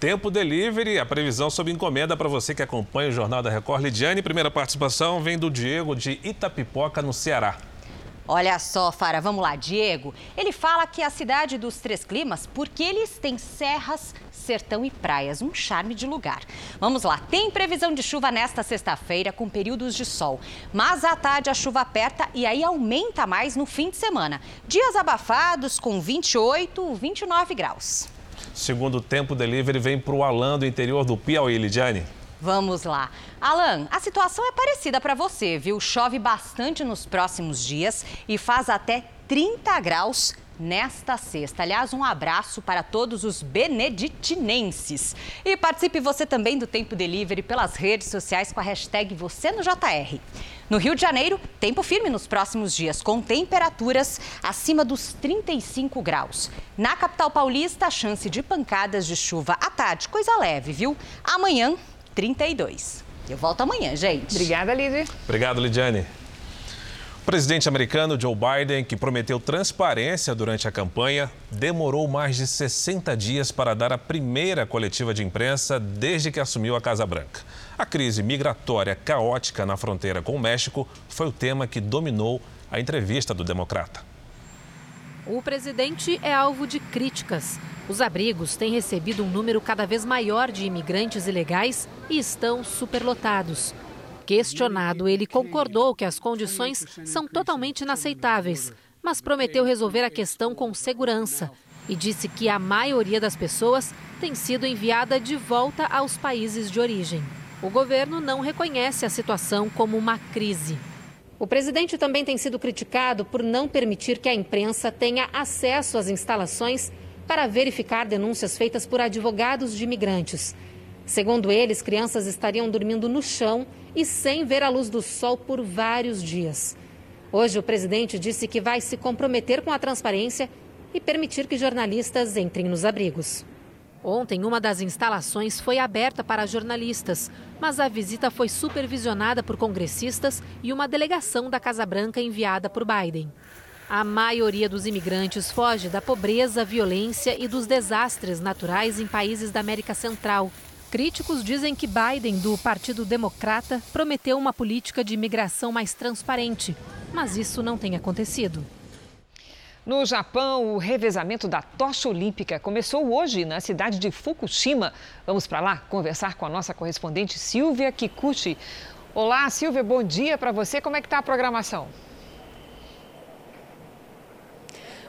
Tempo Delivery, a previsão sob encomenda para você que acompanha o Jornal da Record. Lidiane, primeira participação vem do Diego de Itapipoca, no Ceará. Olha só, Fara, vamos lá, Diego. Ele fala que é a cidade dos três climas porque eles têm serras, sertão e praias, um charme de lugar. Vamos lá, tem previsão de chuva nesta sexta-feira com períodos de sol, mas à tarde a chuva aperta e aí aumenta mais no fim de semana. Dias abafados com 28, 29 graus. Segundo o Tempo Delivery vem para o Alan do interior do Piauí, Lidiane. Vamos lá. Alan, a situação é parecida para você, viu? Chove bastante nos próximos dias e faz até 30 graus nesta sexta. Aliás, um abraço para todos os beneditinenses. E participe você também do Tempo Delivery pelas redes sociais com a hashtag Você no JR. No Rio de Janeiro, tempo firme nos próximos dias, com temperaturas acima dos 35 graus. Na capital paulista, chance de pancadas de chuva à tarde, coisa leve, viu? Amanhã, 32. Eu volto amanhã, gente. Obrigada, Lidy. Obrigado, Lidiane. O presidente americano Joe Biden, que prometeu transparência durante a campanha, demorou mais de 60 dias para dar a primeira coletiva de imprensa desde que assumiu a Casa Branca. A crise migratória caótica na fronteira com o México foi o tema que dominou a entrevista do democrata. O presidente é alvo de críticas. Os abrigos têm recebido um número cada vez maior de imigrantes ilegais e estão superlotados. Questionado, ele concordou que as condições são totalmente inaceitáveis, mas prometeu resolver a questão com segurança e disse que a maioria das pessoas tem sido enviada de volta aos países de origem. O governo não reconhece a situação como uma crise. O presidente também tem sido criticado por não permitir que a imprensa tenha acesso às instalações para verificar denúncias feitas por advogados de imigrantes. Segundo eles, crianças estariam dormindo no chão e sem ver a luz do sol por vários dias. Hoje, o presidente disse que vai se comprometer com a transparência e permitir que jornalistas entrem nos abrigos. Ontem, uma das instalações foi aberta para jornalistas, mas a visita foi supervisionada por congressistas e uma delegação da Casa Branca enviada por Biden. A maioria dos imigrantes foge da pobreza, violência e dos desastres naturais em países da América Central. Críticos dizem que Biden, do Partido Democrata, prometeu uma política de imigração mais transparente, mas isso não tem acontecido. No Japão, o revezamento da tocha olímpica começou hoje na cidade de Fukushima. Vamos para lá conversar com a nossa correspondente Silvia Kikuchi. Olá, Silvia, bom dia para você. Como é que está a programação?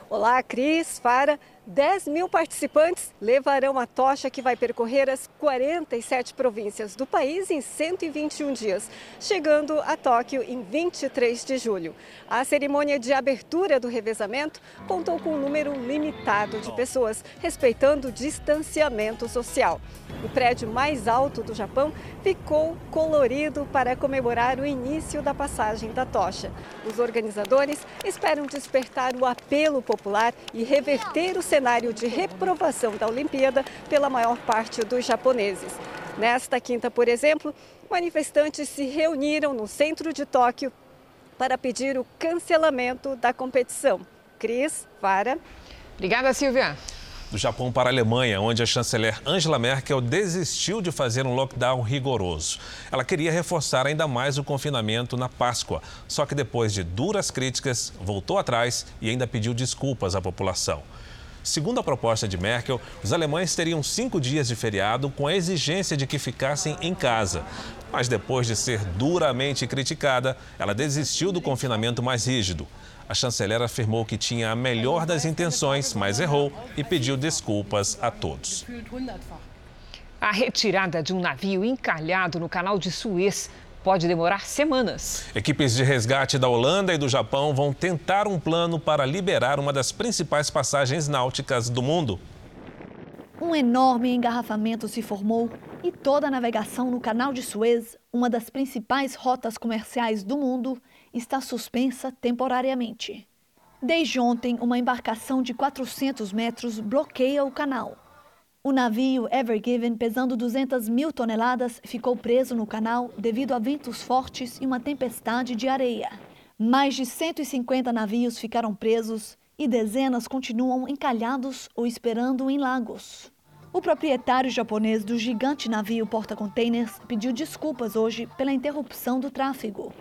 Olá, Cris, Fara. 10 mil participantes levarão a tocha que vai percorrer as 47 províncias do país em 121 dias, chegando a Tóquio em 23 de julho. A cerimônia de abertura do revezamento contou com um número limitado de pessoas, respeitando o distanciamento social. O prédio mais alto do Japão ficou colorido para comemorar o início da passagem da tocha. Os organizadores esperam despertar o apelo popular e reverter o cenário de reprovação da Olimpíada pela maior parte dos japoneses. Nesta quinta, por exemplo, manifestantes se reuniram no centro de Tóquio para pedir o cancelamento da competição. Cris, Vara. Obrigada, Silvia do Japão para a Alemanha, onde a chanceler Angela Merkel desistiu de fazer um lockdown rigoroso. Ela queria reforçar ainda mais o confinamento na Páscoa, só que depois de duras críticas, voltou atrás e ainda pediu desculpas à população. Segundo a proposta de Merkel, os alemães teriam cinco dias de feriado com a exigência de que ficassem em casa. Mas depois de ser duramente criticada, ela desistiu do confinamento mais rígido. A chanceler afirmou que tinha a melhor das intenções, mas errou e pediu desculpas a todos. A retirada de um navio encalhado no canal de Suez pode demorar semanas. Equipes de resgate da Holanda e do Japão vão tentar um plano para liberar uma das principais passagens náuticas do mundo. Um enorme engarrafamento se formou e toda a navegação no Canal de Suez, uma das principais rotas comerciais do mundo, está suspensa temporariamente. Desde ontem, uma embarcação de 400 metros bloqueia o canal. O navio Ever Given, pesando 200 mil toneladas, ficou preso no canal devido a ventos fortes e uma tempestade de areia. Mais de 150 navios ficaram presos e dezenas continuam encalhados ou esperando em lagos. O proprietário japonês do gigante navio porta-containers pediu desculpas hoje pela interrupção do tráfego.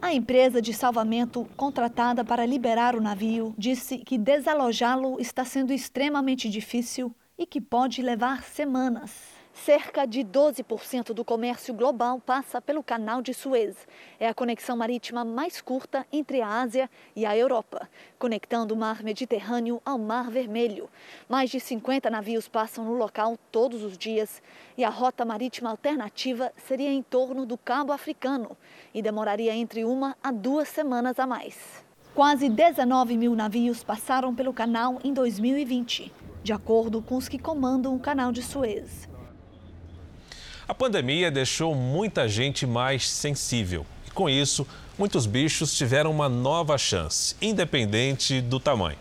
A empresa de salvamento contratada para liberar o navio disse que desalojá-lo está sendo extremamente difícil e que pode levar semanas. Cerca de 12% do comércio global passa pelo Canal de Suez. É a conexão marítima mais curta entre a Ásia e a Europa, conectando o Mar Mediterrâneo ao Mar Vermelho. Mais de 50 navios passam no local todos os dias e a rota marítima alternativa seria em torno do Cabo Africano e demoraria entre uma a duas semanas a mais. Quase 19 mil navios passaram pelo canal em 2020, de acordo com os que comandam o Canal de Suez. A pandemia deixou muita gente mais sensível. E com isso, muitos bichos tiveram uma nova chance, independente do tamanho.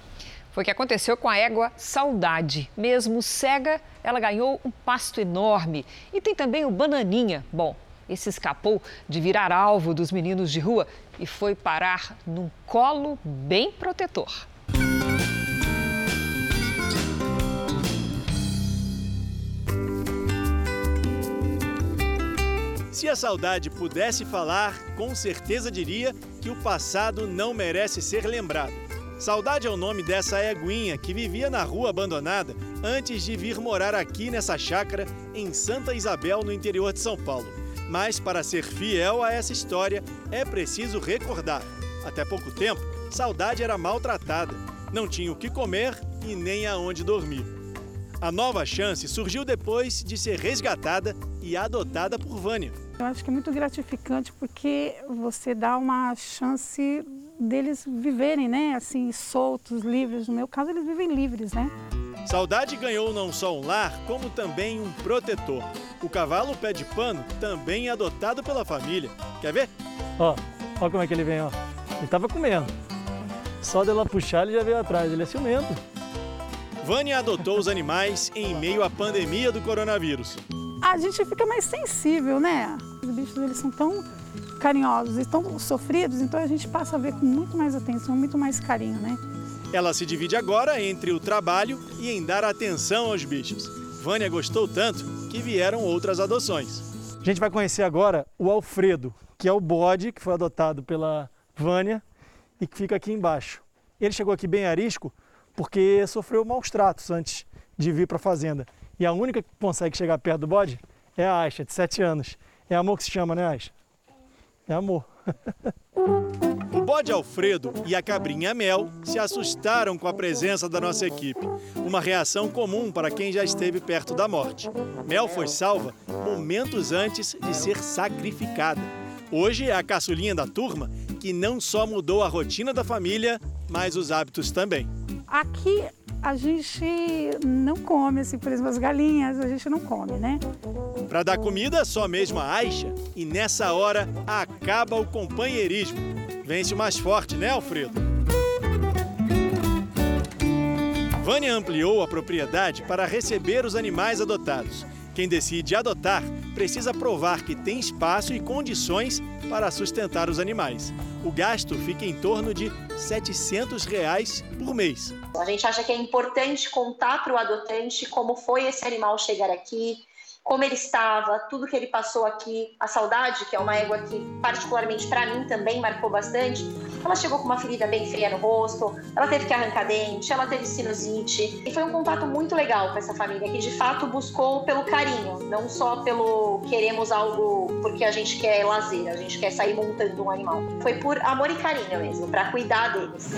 Foi o que aconteceu com a égua Saudade. Mesmo cega, ela ganhou um pasto enorme. E tem também o Bananinha. Bom, esse escapou de virar alvo dos meninos de rua e foi parar num colo bem protetor. Se a saudade pudesse falar, com certeza diria que o passado não merece ser lembrado. Saudade é o nome dessa eguinha que vivia na rua abandonada antes de vir morar aqui nessa chácara em Santa Isabel, no interior de São Paulo. Mas para ser fiel a essa história, é preciso recordar. Até pouco tempo, Saudade era maltratada, não tinha o que comer e nem aonde dormir. A nova chance surgiu depois de ser resgatada e adotada por Vânia. Eu acho que é muito gratificante porque você dá uma chance deles viverem, né, assim, soltos, livres. No meu caso, eles vivem livres, né? Saudade ganhou não só um lar, como também um protetor. O cavalo pé de pano também é adotado pela família. Quer ver? Ó, ó como é que ele vem, ó. Ele tava comendo. Só dela puxar, ele já veio atrás. Ele é ciumento. Vânia adotou os animais em meio à pandemia do coronavírus a gente fica mais sensível, né? Os bichos eles são tão carinhosos e tão sofridos, então a gente passa a ver com muito mais atenção, muito mais carinho, né? Ela se divide agora entre o trabalho e em dar atenção aos bichos. Vânia gostou tanto que vieram outras adoções. A gente vai conhecer agora o Alfredo, que é o bode que foi adotado pela Vânia e que fica aqui embaixo. Ele chegou aqui bem arisco porque sofreu maus tratos antes de vir para a fazenda. E a única que consegue chegar perto do bode é a Aisha, de 7 anos. É amor que se chama, né, Aisha? É amor. <laughs> O bode Alfredo e a cabrinha Mel se assustaram com a presença da nossa equipe. Uma reação comum para quem já esteve perto da morte. Mel foi salva momentos antes de ser sacrificada. Hoje é a caçulinha da turma que não só mudou a rotina da família, mas os hábitos também. Aqui a gente não come, assim, por exemplo, as galinhas, a gente não come, né? Para dar comida, só mesmo a Aixa. E nessa hora acaba o companheirismo. Vence o mais forte, né, Alfredo? Vânia ampliou a propriedade para receber os animais adotados. Quem decide adotar precisa provar que tem espaço e condições para sustentar os animais. O gasto fica em torno de 700 reais por mês. A gente acha que é importante contar para o adotante como foi esse animal chegar aqui, como ele estava, tudo que ele passou aqui, a saudade, que é uma égua que particularmente para mim também marcou bastante. Ela chegou com uma ferida bem feia no rosto, ela teve que arrancar dente, ela teve sinusite. E foi um contato muito legal com essa família que de fato buscou pelo carinho, não só pelo queremos algo porque a gente quer lazer, a gente quer sair montando um animal. Foi por amor e carinho mesmo, para cuidar deles.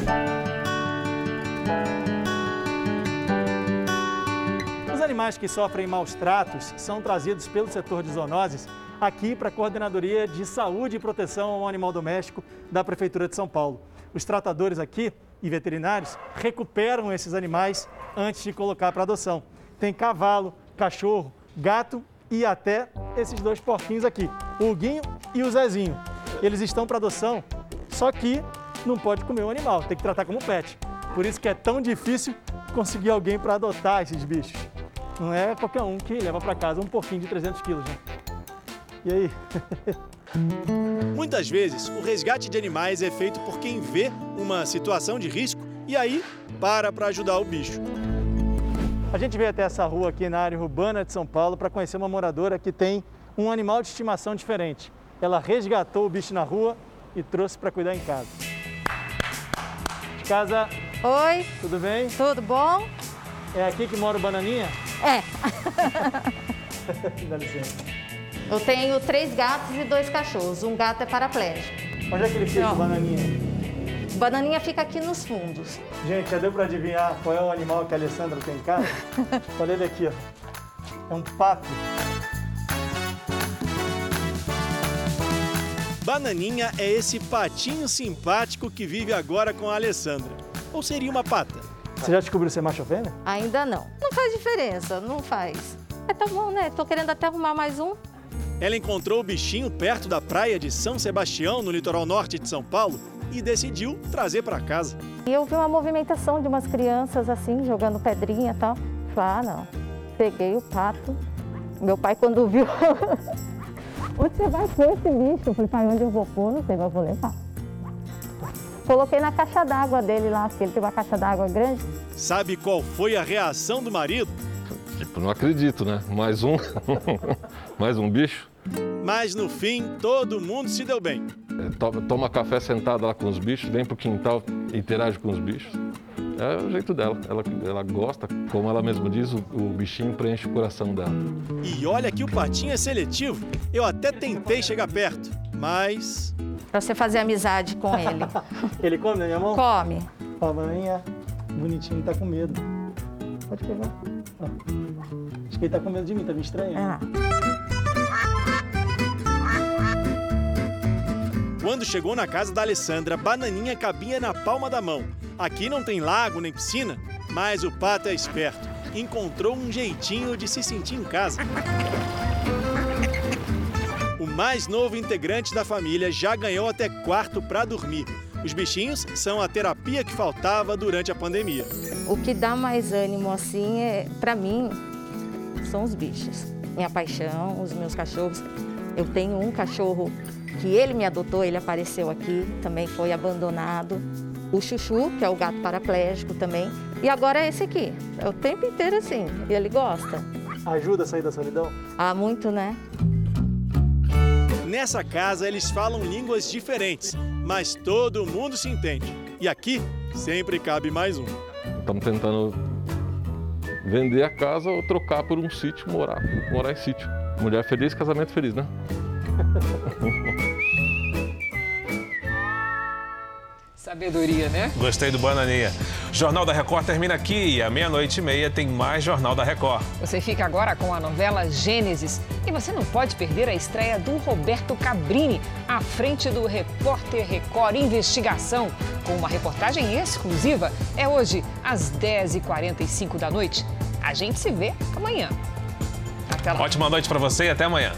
Os animais que sofrem maus tratos são trazidos pelo setor de zoonoses aqui para a Coordenadoria de Saúde e Proteção ao Animal Doméstico da Prefeitura de São Paulo. Os tratadores aqui e veterinários recuperam esses animais antes de colocar para adoção. Tem cavalo, cachorro, gato e até esses dois porquinhos aqui, o Huguinho e o Zezinho. Eles estão para adoção, só que não pode comer o animal, tem que tratar como pet. Por isso que é tão difícil conseguir alguém para adotar esses bichos. Não é qualquer um que leva para casa um porquinho de 300 quilos, né? E aí? Muitas vezes, o resgate de animais é feito por quem vê uma situação de risco e aí para para ajudar o bicho. A gente veio até essa rua aqui na área urbana de São Paulo para conhecer uma moradora que tem um animal de estimação diferente. Ela resgatou o bicho na rua e trouxe para cuidar em casa. Casa. Oi. Tudo bem? Tudo bom? É aqui que mora o Bananinha? É. <laughs> Dá licença. Eu tenho três gatos e dois cachorros. Um gato é paraplégico. Onde é que ele fica, o Bananinha? O Bananinha fica aqui nos fundos. Gente, já deu para adivinhar qual é o animal que a Alessandra tem em casa? <laughs> Olha ele aqui, ó. É um pato. Bananinha é esse patinho simpático que vive agora com a Alessandra. Ou seria uma pata? Você já descobriu se é macho ou fêmea? Ainda não. Não faz diferença, não faz. É tão bom, né? Tô querendo até arrumar mais um. Ela encontrou o bichinho perto da praia de São Sebastião, no litoral norte de São Paulo, e decidiu trazer para casa. E eu vi uma movimentação de umas crianças assim, jogando pedrinha e tal. Falei, ah, não. Peguei o pato. Meu pai, quando <laughs> viu, onde você vai pôr esse bicho? Eu falei, pai, onde eu vou pôr? Não sei, mas eu vou levar. Coloquei na caixa d'água dele lá, porque ele tem uma caixa d'água grande. Sabe qual foi a reação do marido? Tipo, não acredito, né? Mais um, <laughs> mais um bicho. Mas no fim, todo mundo se deu bem. É, toma, toma café sentada lá com os bichos, vem pro quintal, interage com os bichos. É o jeito dela. Ela, ela gosta, como ela mesma diz, o, o bichinho preenche o coração dela. E olha que o patinho é seletivo. Eu até tentei chegar perto, mas. Pra você fazer amizade com ele. <laughs> ele come na minha mão? Come. Ó, a bananinha bonitinho tá com medo. Pode pegar. Acho que ele tá com medo de mim, tá me estranhando. Ah. Quando chegou na casa da Alessandra, Bananinha cabia na palma da mão. Aqui não tem lago nem piscina, mas o pato é esperto. Encontrou um jeitinho de se sentir em casa. O mais novo integrante da família já ganhou até quarto para dormir. Os bichinhos são a terapia que faltava durante a pandemia. O que dá mais ânimo assim é, para mim, são os bichos. Minha paixão, os meus cachorros. Eu tenho um cachorro que ele me adotou, ele apareceu aqui, também foi abandonado. O Chuchu, que é o gato paraplégico também. E agora é esse aqui. É o tempo inteiro assim. E ele gosta. Ajuda a sair da solidão? Ah, muito, né? Nessa casa eles falam línguas diferentes, mas todo mundo se entende. E aqui sempre cabe mais um. Estamos tentando vender a casa ou trocar por um sítio, morar, morar em sítio. Mulher feliz, casamento feliz, né? <laughs> Sabedoria, né? Gostei do Bananinha. Jornal da Record termina aqui e à meia-noite e meia tem mais Jornal da Record. Você fica agora com a novela Gênesis e você não pode perder a estreia do Roberto Cabrini à frente do Repórter Record Investigação com uma reportagem exclusiva. É hoje às 10h45 da noite. A gente se vê amanhã. Até lá. Ótima noite para você e até amanhã.